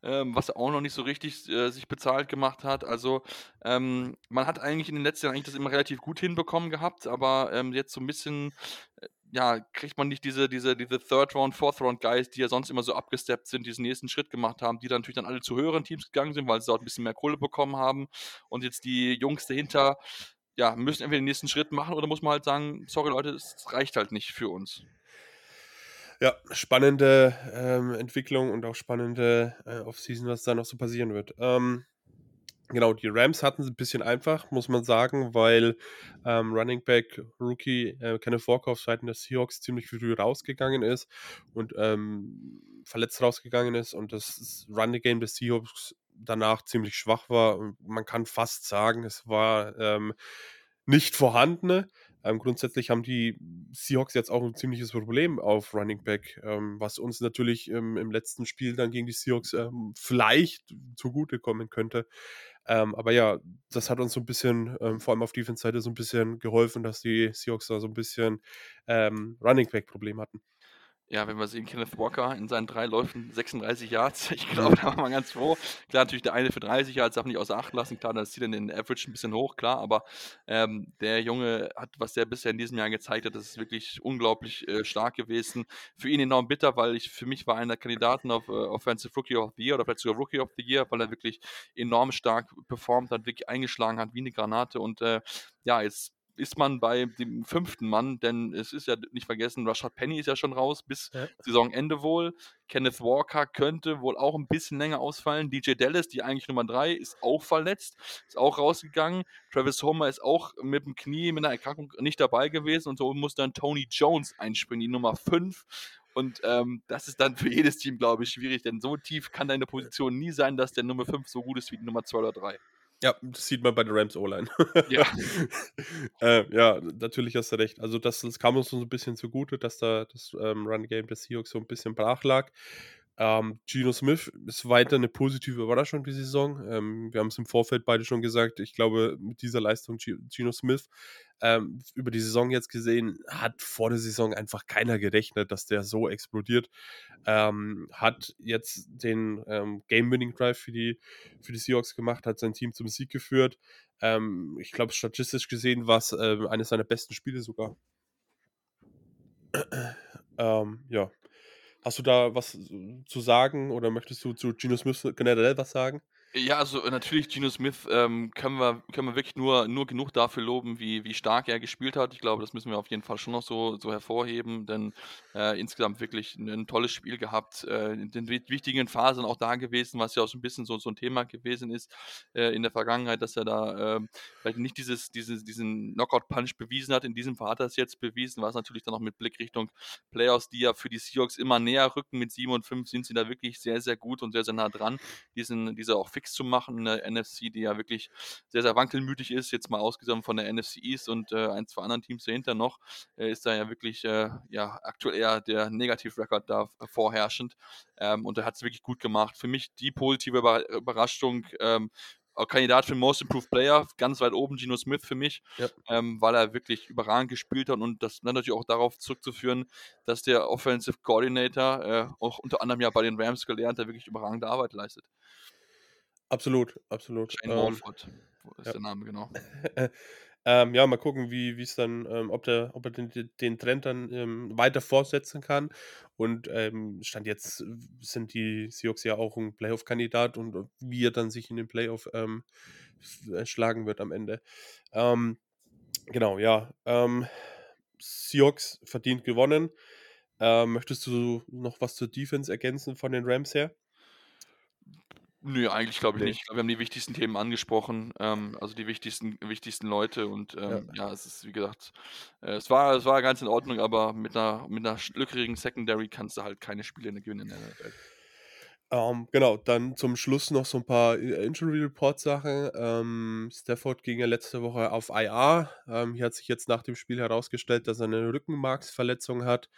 ähm, was auch noch nicht so richtig äh, sich bezahlt gemacht hat. Also ähm, man hat eigentlich in den letzten Jahren eigentlich das immer relativ gut hinbekommen gehabt, aber ähm, jetzt so ein bisschen, äh, ja, kriegt man nicht diese, diese, diese Third Round, Fourth Round Guys, die ja sonst immer so abgesteppt sind, diesen nächsten Schritt gemacht haben, die dann natürlich dann alle zu höheren Teams gegangen sind, weil sie dort ein bisschen mehr Kohle bekommen haben. Und jetzt die Jungs dahinter, ja, müssen entweder den nächsten Schritt machen oder muss man halt sagen, sorry Leute, es reicht halt nicht für uns. Ja, spannende ähm, Entwicklung und auch spannende äh, Offseason, was da noch so passieren wird. Ähm, genau, die Rams hatten es ein bisschen einfach, muss man sagen, weil ähm, Running Back Rookie äh, Kenneth Walker der Seahawks ziemlich früh rausgegangen ist und ähm, verletzt rausgegangen ist und das Running Game des Seahawks danach ziemlich schwach war. Man kann fast sagen, es war ähm, nicht vorhanden. Ähm, grundsätzlich haben die Seahawks jetzt auch ein ziemliches Problem auf Running Back, ähm, was uns natürlich ähm, im letzten Spiel dann gegen die Seahawks ähm, vielleicht zugutekommen könnte. Ähm, aber ja, das hat uns so ein bisschen, ähm, vor allem auf Defense-Seite, so ein bisschen geholfen, dass die Seahawks da so ein bisschen Running Back-Problem hatten. Ja, wenn wir sehen, Kenneth Walker in seinen drei Läufen 36 Yards, ich glaube, da war man ganz froh. Klar, natürlich der eine für 30 Yards darf nicht außer Acht lassen. Klar, das zieht dann den Average ein bisschen hoch, klar, aber ähm, der Junge hat, was der bisher in diesem Jahr gezeigt hat, das ist wirklich unglaublich äh, stark gewesen. Für ihn enorm bitter, weil ich für mich war einer der Kandidaten auf äh, Offensive Rookie of the Year oder vielleicht sogar Rookie of the Year, weil er wirklich enorm stark performt hat, wirklich eingeschlagen hat wie eine Granate und äh, ja, jetzt ist man bei dem fünften Mann, denn es ist ja nicht vergessen, Rashad Penny ist ja schon raus bis ja. Saisonende wohl. Kenneth Walker könnte wohl auch ein bisschen länger ausfallen. DJ Dallas, die eigentlich Nummer drei, ist auch verletzt, ist auch rausgegangen. Travis Homer ist auch mit dem Knie, mit einer Erkrankung nicht dabei gewesen und so muss dann Tony Jones einspringen, die Nummer fünf. Und ähm, das ist dann für jedes Team, glaube ich, schwierig, denn so tief kann deine Position nie sein, dass der Nummer 5 so gut ist wie die Nummer 2 oder 3. Ja, das sieht man bei der Rams O-Line. Ja. äh, ja, natürlich hast du recht. Also, das, das kam uns so ein bisschen zugute, dass da das ähm, Run-Game des Seahawks so ein bisschen brach lag. Ähm, Geno Smith ist weiter eine positive Überraschung die Saison. Ähm, wir haben es im Vorfeld beide schon gesagt. Ich glaube, mit dieser Leistung Geno Smith ähm, über die Saison jetzt gesehen, hat vor der Saison einfach keiner gerechnet, dass der so explodiert. Ähm, hat jetzt den ähm, Game-Winning-Drive für die, für die Seahawks gemacht, hat sein Team zum Sieg geführt. Ähm, ich glaube, statistisch gesehen war es äh, eines seiner besten Spiele sogar. ähm, ja. Hast du da was zu sagen oder möchtest du zu Gino Smith generell was sagen? Ja, also äh, natürlich Geno Smith ähm, können wir können wir wirklich nur nur genug dafür loben, wie wie stark er gespielt hat. Ich glaube, das müssen wir auf jeden Fall schon noch so so hervorheben, denn, äh, insgesamt wirklich ein 'n tolles Spiel gehabt, äh, in den wi wichtigen Phasen auch da gewesen, was ja auch so ein bisschen so so 'n Thema gewesen ist, äh, in der Vergangenheit, dass er da, ähm, vielleicht nicht dieses dieses diesen Knockout-Punch bewiesen hat. In diesem Fall hat er es jetzt bewiesen, was natürlich dann auch mit Blick Richtung Playoffs, die ja für die Seahawks immer näher rücken. Mit 7 und 5 sind sie da wirklich sehr, sehr gut und sehr, sehr nah dran, diesen diese auch fix zu machen in der NFC, die ja wirklich sehr, sehr wankelmütig ist, jetzt mal ausgenommen von der NFC East und äh, ein, zwei anderen Teams dahinter noch, äh, ist da ja wirklich äh, ja, aktuell eher der Negativ-Record da vorherrschend. Ähm, und er hat es wirklich gut gemacht. Für mich die positive Überraschung, ähm, Kandidat für Most Improved Player, ganz weit oben Geno Smith für mich, ja. ähm, weil er wirklich überragend gespielt hat und das dann natürlich auch darauf zurückzuführen, dass der Offensive Coordinator, äh, auch unter anderem ja bei den Rams gelernt, der wirklich überragende Arbeit leistet. Absolut, absolut. Shane ähm, Walford ist ja. der Name, genau. ähm, ja, mal gucken, wie es dann, ähm, ob, der, ob er den, den Trend dann ähm, weiter fortsetzen kann. Und ähm, Stand jetzt sind die Seahawks ja auch ein Playoff-Kandidat und wie er dann sich in den Playoff ähm, äh, schlagen wird am Ende. Genau, ja. Seahawks verdient gewonnen. Möchtest du noch was zur Defense ergänzen von den Rams her? Nö, eigentlich glaube ich Ne. nicht. Ich glaube, wir haben die wichtigsten Themen angesprochen, ähm, also die wichtigsten wichtigsten Leute und, Ja. ähm, ja, es ist wie gesagt äh, es war es war ganz in Ordnung, aber mit einer mit 'ner schlüpfrigen Secondary kannst du halt keine Spiele gewinnen in der NFL. Ähm, genau, dann zum Schluss noch so ein paar äh, Injury Report Sachen. Ähm, Stafford ging ja letzte Woche auf IR. Ähm, hier hat sich jetzt nach dem Spiel herausgestellt, dass er eine Rückenmarksverletzung hat.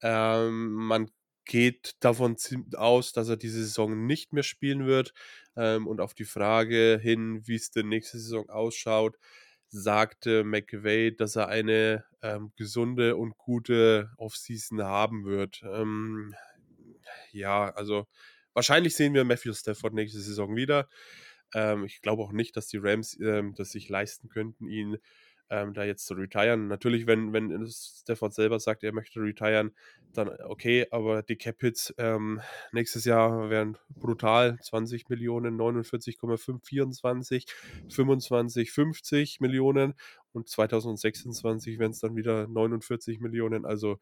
Ähm, man geht davon aus, dass er diese Saison nicht mehr spielen wird. Ähm, und auf die Frage hin, wie es denn nächste Saison ausschaut, sagte McVay, dass er eine ähm, gesunde und gute Offseason haben wird. Ähm, ja, also wahrscheinlich sehen wir Matthew Stafford nächste Saison wieder. Ähm, ich glaube auch nicht, dass die Rams ähm, das sich leisten könnten, ihn ähm, da jetzt zu retiren. Natürlich, wenn, wenn Stafford selber sagt, er möchte retiren, dann okay, aber die Cap-Hits ähm, nächstes Jahr wären brutal. 20 Millionen, 49,5, 24, 25, 50 Millionen und 2026 wären es dann wieder 49 Millionen. Also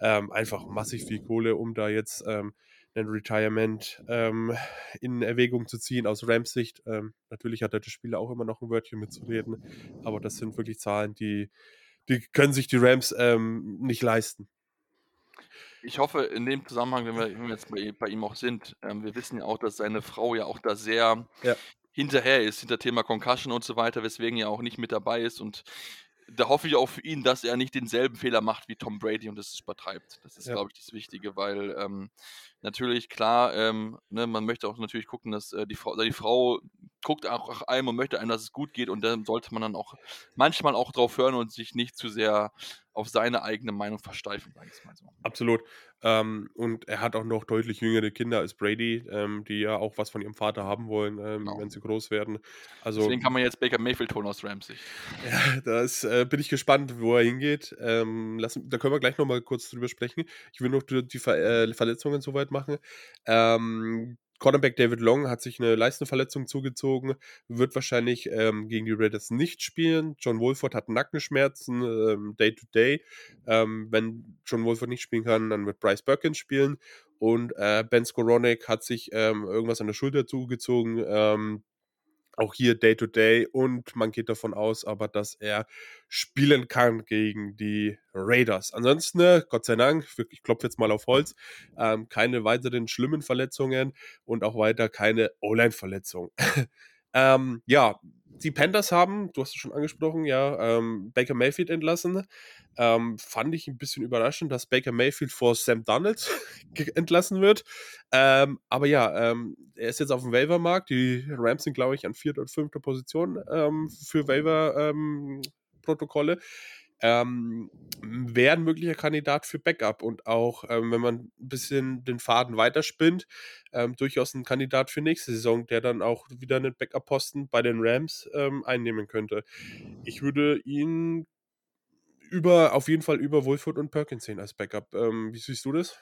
ähm, einfach massig viel Kohle, um da jetzt ähm, ein Retirement ähm, in Erwägung zu ziehen aus Rams Sicht. Ähm, natürlich hat der Spieler auch immer noch ein Wörtchen mitzureden, aber das sind wirklich Zahlen, die, die können sich die Rams ähm, nicht leisten. Ich hoffe, in dem Zusammenhang, wenn wir, wenn wir jetzt bei, bei, ihm auch sind, ähm, wir wissen ja auch, dass seine Frau ja auch da sehr ja. hinterher ist, hinter Thema Concussion und so weiter, weswegen er auch nicht mit dabei ist und da hoffe ich auch für ihn, dass er nicht denselben Fehler macht wie Tom Brady und das übertreibt. Das ist, ja. glaube ich, das Wichtige, weil ähm, natürlich, klar, ähm, ne, man möchte auch natürlich gucken, dass äh, die, Frau, die Frau guckt auch einem und möchte einem, dass es gut geht und dann sollte man dann auch manchmal auch drauf hören und sich nicht zu sehr auf seine eigene Meinung versteifen, sage ich mal so. Absolut. Ähm, und er hat auch noch deutlich jüngere Kinder als Brady, ähm, die ja auch was von ihrem Vater haben wollen, ähm, genau. wenn sie groß werden. Also, Deswegen kann man jetzt Baker Mayfield holen aus Ramsey. Ja, da äh, bin ich gespannt, wo er hingeht. Ähm, lassen, da können wir gleich nochmal kurz drüber sprechen. Ich will noch die, die Ver äh, Verletzungen soweit machen. Ähm, Cornerback David Long hat sich eine Leistenverletzung zugezogen, wird wahrscheinlich ähm, gegen die Raiders nicht spielen. John Wolford hat Nackenschmerzen, ähm, Day to Day. Ähm, wenn John Wolford nicht spielen kann, dann wird Bryce Perkins spielen. Und äh, Ben Skoronek hat sich ähm, irgendwas an der Schulter zugezogen. Auch hier Day-to-Day -Day und man geht davon aus, aber dass er spielen kann gegen die Raiders. Ansonsten, ne, Gott sei Dank, ich klopfe jetzt mal auf Holz, ähm, keine weiteren schlimmen Verletzungen und auch weiter keine O-Line-Verletzung. ähm, ja, die Panthers haben, du hast es schon angesprochen, ja, ähm, Baker Mayfield entlassen. Ähm, fand ich ein bisschen überraschend, dass Baker Mayfield vor Sam Donald entlassen wird. Ähm, aber ja, ähm, er ist jetzt auf dem Waiver-Markt. Die Rams sind, glaube ich, an vierter und fünfter Position ähm, für Waiver. Ähm, wäre ein möglicher Kandidat für Backup und auch, ähm, wenn man ein bisschen den Faden weiterspinnt, ähm, durchaus ein Kandidat für nächste Saison, der dann auch wieder einen Backup-Posten bei den Rams ähm, einnehmen könnte. Ich würde ihn über, auf jeden Fall über Wolford und Perkins sehen als Backup. Ähm, wie siehst du das?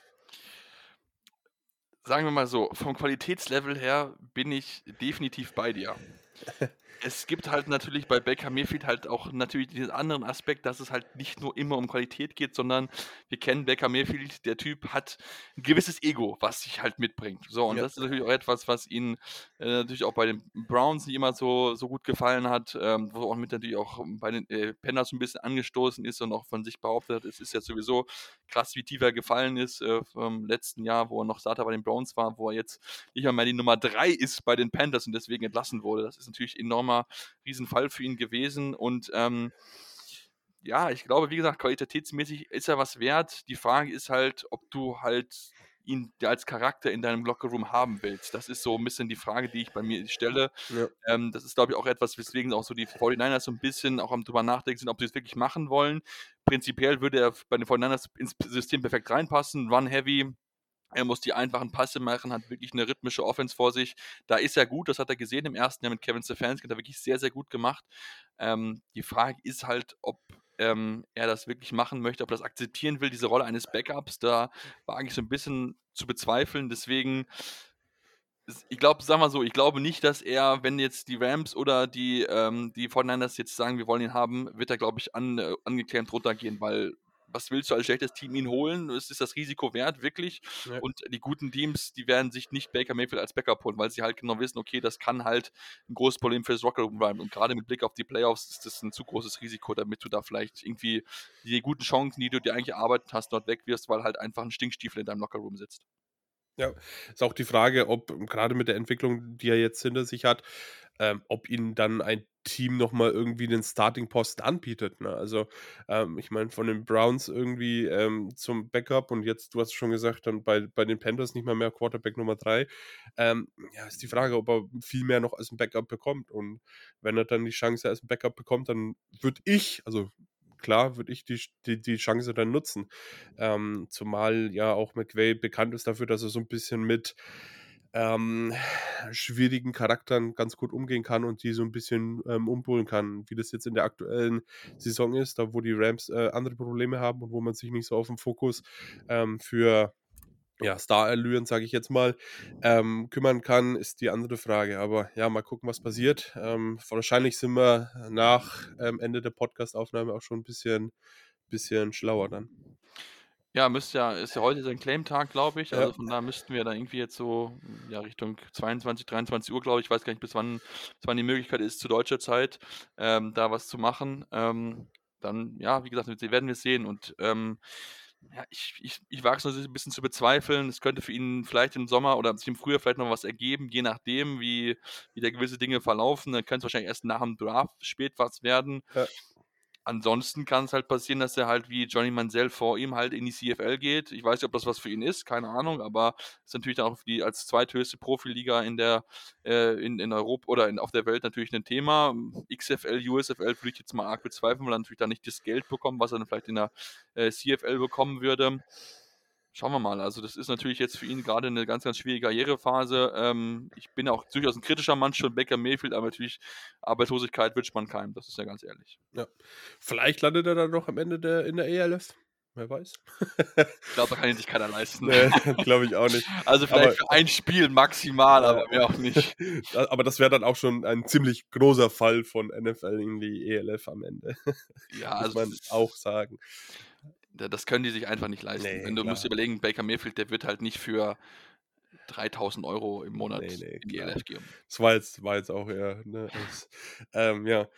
Sagen wir mal so, vom Qualitätslevel her bin ich definitiv bei dir. es gibt halt natürlich bei Baker Mayfield halt auch natürlich diesen anderen Aspekt, dass es halt nicht nur immer um Qualität geht, sondern wir kennen Baker Mayfield, der Typ hat ein gewisses Ego, was sich halt mitbringt. So, und ja. das ist natürlich auch etwas, was ihn äh, natürlich auch bei den Browns nicht immer so, so gut gefallen hat, ähm, wo auch mit natürlich auch bei den äh, Panthers ein bisschen angestoßen ist und auch von sich behauptet hat, es ist ja sowieso krass, wie tief er gefallen ist äh, vom letzten Jahr, wo er noch Starter bei den Browns war, wo er jetzt nicht einmal die Nummer 3 ist bei den Panthers und deswegen entlassen wurde. Das ist natürlich enormer enormer Riesenfall für ihn gewesen. Und ähm, ja, ich glaube, wie gesagt, qualitätsmäßig ist er was wert. Die Frage ist halt, ob du halt ihn als Charakter in deinem Lockerroom haben willst. Das ist so ein bisschen die Frage, die ich bei mir stelle. Ja. Ähm, das ist, glaube ich, auch etwas, weswegen auch so die 49ers so ein bisschen auch am drüber nachdenken sind, ob sie es wirklich machen wollen. Prinzipiell würde er bei den 49ers ins System perfekt reinpassen. Run Heavy, er muss die einfachen Passe machen, hat wirklich eine rhythmische Offense vor sich. Da ist er gut, das hat er gesehen im ersten Jahr mit Kevin Stefanski, hat er wirklich sehr, sehr gut gemacht. Ähm, die Frage ist halt, ob ähm, er das wirklich machen möchte, ob er das akzeptieren will, diese Rolle eines Backups. Da war eigentlich so ein bisschen zu bezweifeln. Deswegen, ich glaube, sagen wir so, ich glaube nicht, dass er, wenn jetzt die Rams oder die, ähm, die 49ers jetzt sagen, wir wollen ihn haben, wird er, glaube ich, an, äh, angeklemmt runtergehen, weil was willst du als schlechtes Team ihn holen? Es ist das Risiko wert, wirklich. Ja. Und die guten Teams, die werden sich nicht Baker Mayfield als Backup holen, weil sie halt genau wissen, okay, das kann halt ein großes Problem für das Rocker Room bleiben. Und gerade mit Blick auf die Playoffs ist das ein zu großes Risiko, damit du da vielleicht irgendwie die guten Chancen, die du dir eigentlich erarbeitet hast, dort weg wirst, weil halt einfach ein Stinkstiefel in deinem Locker Room sitzt. Ja, ist auch die Frage, ob gerade mit der Entwicklung, die er jetzt hinter sich hat, ähm, ob ihn dann ein Team nochmal irgendwie den Starting-Posten anbietet. Ne? Also, ähm, ich meine, von den Browns irgendwie ähm, zum Backup und jetzt, du hast schon gesagt, dann bei, bei den Panthers nicht mal mehr Quarterback Nummer 3. Ähm, ja, ist die Frage, ob er viel mehr noch als ein Backup bekommt. Und wenn er dann die Chance als ein Backup bekommt, dann würde ich, also klar, würde ich die, die, die Chance dann nutzen. Ähm, zumal ja auch McVay bekannt ist dafür, dass er so ein bisschen mit ähm, schwierigen Charakteren ganz gut umgehen kann und die so ein bisschen ähm, umpolen kann, wie das jetzt in der aktuellen Saison ist, da wo die Rams äh, andere Probleme haben und wo man sich nicht so auf den Fokus ähm, für ja, Star-Allüren, sage ich jetzt mal, ähm, kümmern kann, ist die andere Frage. Aber ja, mal gucken, was passiert. Ähm, wahrscheinlich sind wir nach ähm, Ende der Podcast-Aufnahme auch schon ein bisschen, bisschen schlauer dann. Ja, müsste ja, ist ja heute sein Claim-Tag, glaube ich. Also von da müssten wir da irgendwie jetzt so ja, Richtung 22, 23 Uhr, glaube ich. Ich weiß gar nicht, bis wann, bis wann die Möglichkeit ist, zu deutscher Zeit, ähm, da was zu machen. Ähm, dann, ja, wie gesagt, werden wir sehen. Und ähm, ja, ich, ich, ich wage es natürlich ein bisschen zu bezweifeln. Es könnte für ihn vielleicht im Sommer oder im Frühjahr vielleicht noch was ergeben, je nachdem, wie, wie da gewisse Dinge verlaufen. Dann könnte es wahrscheinlich erst nach dem Draft spät was werden. Ja. Ansonsten kann es halt passieren, dass er halt wie Johnny Manziel vor ihm halt in die CFL geht. Ich weiß nicht, ob das was für ihn ist, keine Ahnung, aber ist natürlich auch die als zweithöchste Profiliga in der äh, in, in Europa oder in, auf der Welt natürlich ein Thema. XFL, USFL würde ich jetzt mal arg bezweifeln, weil er natürlich da nicht das Geld bekommt, was er dann vielleicht in der äh, CFL bekommen würde. Schauen wir mal. Also, das ist natürlich jetzt für ihn gerade eine ganz, ganz schwierige Karrierephase. Ähm, ich bin auch durchaus ein kritischer Mann schon Becker Mayfield, aber natürlich Arbeitslosigkeit wünscht man keinem. Das ist ja ganz ehrlich. Ja. Vielleicht landet er dann noch am Ende der, in der ELF. Wer weiß. ich glaube, da kann ihn sich keiner leisten. Nee, glaube ich auch nicht. Also vielleicht aber, für ein Spiel maximal, aber mehr auch nicht. Aber das wäre dann auch schon ein ziemlich großer Fall von NFL in die ELF am Ende. Ja, Muss also man auch sagen. Das können die sich einfach nicht leisten. Nee, Wenn du klar. musst überlegen, Baker Mayfield, der wird halt nicht für 3000 Euro im Monat nee, nee, in die LF geben. Das war jetzt, war jetzt auch eher, ne, das, ähm, ja.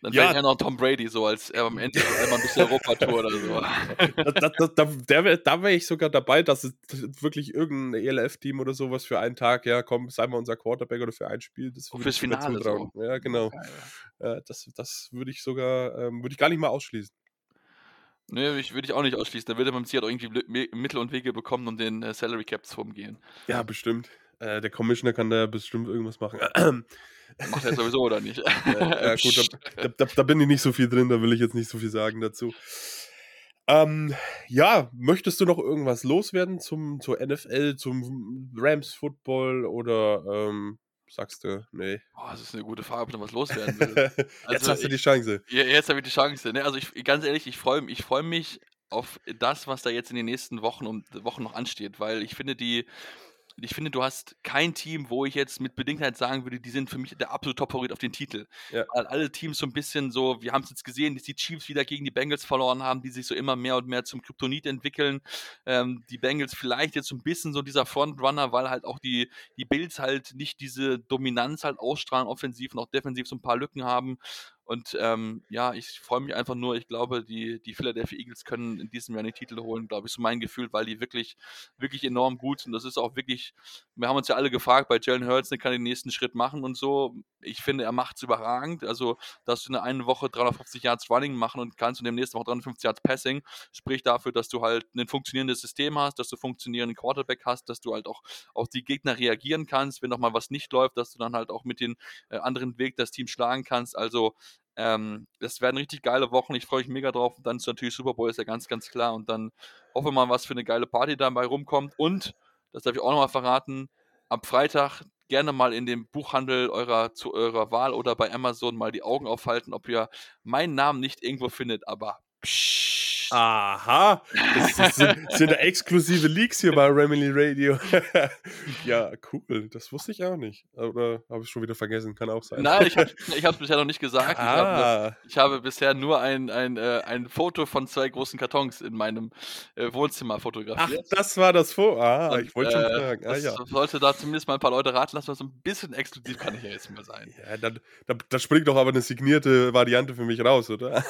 Dann ja. ja noch Tom Brady so als er am Ende einmal ein bisschen Europatour oder so. da, da, da, da wäre wär ich sogar dabei, dass es wirklich irgendein ELF-Team oder sowas für einen Tag, ja, komm, sei mal unser Quarterback oder für ein Spiel. Das fürs Finale. So. Ja, genau. Ja, ja. das das würde ich sogar, ähm, würde ich gar nicht mal ausschließen. Ne, ich würde ich auch nicht ausschließen. Da würde man sicher auch irgendwie Mittel und Wege bekommen, um den äh, Salary Cap zu umgehen. Ja, bestimmt. Äh, der Commissioner kann da ja bestimmt irgendwas machen. Macht er sowieso oder nicht? ja, gut, da, da, da, bin ich nicht so viel drin, da will ich jetzt nicht so viel sagen dazu. Ähm, ja, möchtest du noch irgendwas loswerden zum, zur NFL, zum Rams Football oder ähm, sagst du, nee? Boah, das ist eine gute Frage, ob ich noch was loswerden will. Also, jetzt hast du die Chance. Ja, jetzt habe ich die Chance. Ne? Also ich, ganz ehrlich, ich freue ich freu mich auf das, was da jetzt in den nächsten Wochen und Wochen noch ansteht, weil ich finde die ich finde, du hast kein Team, wo ich jetzt mit Bedingtheit sagen würde, die sind für mich der absolute Top-Favorit auf den Titel. Ja. Weil alle Teams so ein bisschen so, wir haben es jetzt gesehen, dass die Chiefs wieder gegen die Bengals verloren haben, die sich so immer mehr und mehr zum Kryptonit entwickeln. Ähm, die Bengals vielleicht jetzt so ein bisschen so dieser Frontrunner, weil halt auch die, die Bills halt nicht diese Dominanz halt ausstrahlen, offensiv und auch defensiv so ein paar Lücken haben. Und ähm, ja, ich freue mich einfach nur. Ich glaube, die, die Philadelphia Eagles können in diesem Jahr den Titel holen, glaube ich, so mein Gefühl, weil die wirklich, wirklich enorm gut sind. Das ist auch wirklich, wir haben uns ja alle gefragt, bei Jalen Hurts, der kann den nächsten Schritt machen und so. Ich finde, er macht es überragend. Also, dass du in einer Woche 350 Yards Running machen und kannst und der nächsten Woche 350 Yards Passing, spricht dafür, dass du halt ein funktionierendes System hast, dass du funktionierenden Quarterback hast, dass du halt auch auf die Gegner reagieren kannst, wenn noch mal was nicht läuft, dass du dann halt auch mit den äh, anderen Weg das Team schlagen kannst. Also, ähm, das werden richtig geile Wochen. Ich freue mich mega drauf. Und dann ist natürlich Super Bowl, ist ja ganz, ganz klar. Und dann hoffe mal, was für eine geile Party dabei rumkommt. Und, das darf ich auch nochmal verraten, am Freitag gerne mal in dem Buchhandel eurer, zu eurer Wahl oder bei Amazon mal die Augen aufhalten, ob ihr meinen Namen nicht irgendwo findet. Aber psch, Aha, das, sind, sind da exklusive Leaks hier bei Remily Radio. ja, cool, das wusste ich auch nicht. Oder habe ich schon wieder vergessen, kann auch sein. Nein, ich habe es bisher noch nicht gesagt. Ah. Ich, habe, ich habe bisher nur ein, ein, äh, ein Foto von zwei großen Kartons in meinem äh, Wohnzimmer fotografiert. Ach, das war das Foto. Ah, Und, ich wollte schon äh, fragen. Ah, ja. sollte da zumindest mal ein paar Leute raten lassen, was so ein bisschen exklusiv kann ich ja jetzt mal sein. Ja, da, da, da springt doch aber eine signierte Variante für mich raus, oder?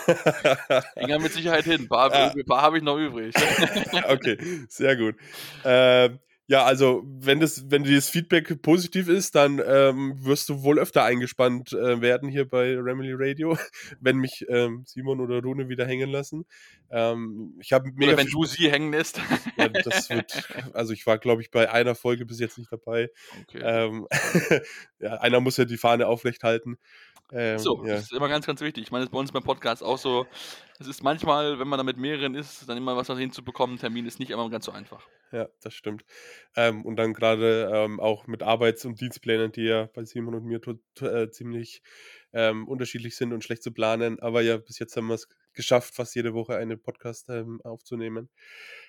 Ging ja mit Sicherheit hin. Ein paar, ja. paar habe ich noch übrig. okay, sehr gut. Ähm, ja, also wenn das, wenn dieses Feedback positiv ist, dann ähm, wirst du wohl öfter eingespannt äh, werden hier bei Remily Radio, wenn mich ähm, Simon oder Rune wieder hängen lassen. Ähm, ich habe mega. Oder wenn du sie hängen lässt. Ja, das wird. Also ich war, glaube ich, bei einer Folge bis jetzt nicht dabei. Okay. Ähm, ja, einer muss ja die Fahne aufrecht halten. Ähm, so, ja. das ist immer ganz, ganz wichtig. Ich meine, das ist bei uns beim Podcast auch so. Es ist manchmal, wenn man da mit mehreren ist, dann immer was hinzubekommen. Termin ist nicht immer ganz so einfach. Ja, das stimmt. Ähm, und dann gerade ähm, auch mit Arbeits- und Dienstplänen, die ja bei Simon und mir äh, ziemlich ähm, unterschiedlich sind und schlecht zu planen. Aber ja, bis jetzt haben wir es geschafft, fast jede Woche einen Podcast ähm, aufzunehmen.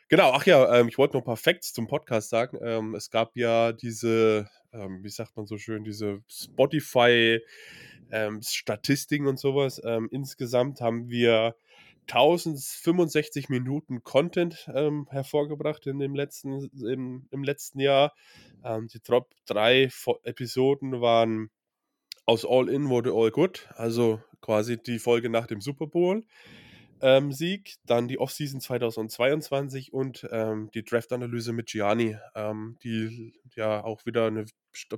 Genau, ach ja, ähm, ich wollte noch ein paar Facts zum Podcast sagen. Ähm, es gab ja diese, wie sagt man so schön, diese Spotify- ähm, Statistiken und sowas. Insgesamt haben wir 1065 Minuten Content ähm, hervorgebracht in dem letzten, im, im letzten Jahr. Ähm, die Top 3 Episoden waren aus All In wurde All Good, also quasi die Folge nach dem Super Bowl. Ähm, Sieg, dann die Offseason 2022 und ähm, die Draft-Analyse mit Gianni, ähm, die ja auch wieder eine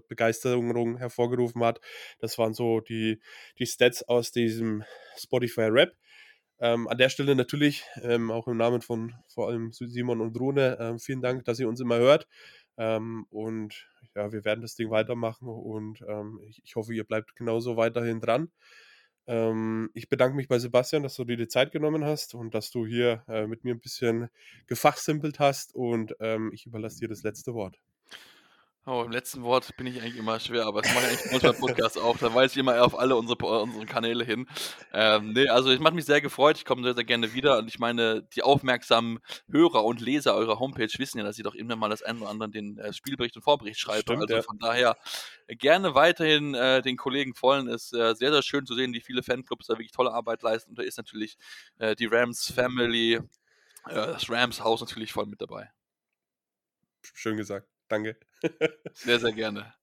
Begeisterung hervorgerufen hat. Das waren so die, die Stats aus diesem Spotify Rap. Ähm, an der Stelle natürlich, ähm, auch im Namen von vor allem Simon und Rune, ähm, vielen Dank, dass ihr uns immer hört. Ähm, und ja, wir werden das Ding weitermachen und ähm, ich, ich, hoffe, ihr bleibt genauso weiterhin dran. Ähm, ich bedanke mich bei Sebastian, dass du dir die Zeit genommen hast und dass du hier äh, mit mir ein bisschen gefachsimpelt hast und ich überlasse dir das letzte Wort. Oh, im letzten Wort bin ich eigentlich immer schwer, aber das mache ich eigentlich manchmal Podcast auch. Da weise ich immer auf alle unsere, unsere Kanäle hin. Ähm, nee, also ich mache mich sehr gefreut. Ich komme sehr, sehr gerne wieder. Und ich meine, die aufmerksamen Hörer und Leser eurer Homepage wissen ja, dass ich doch immer mal das eine oder andere den äh, Spielbericht und Vorbericht schreibe. Stimmt, also ja. von daher gerne weiterhin äh, den Kollegen folgen. Ist äh, sehr, sehr schön zu sehen, wie viele Fanclubs da wirklich tolle Arbeit leisten. Und da ist natürlich äh, die Rams Family, äh, das Rams Haus natürlich voll mit dabei. Schön gesagt. Danke. Sehr, sehr gerne.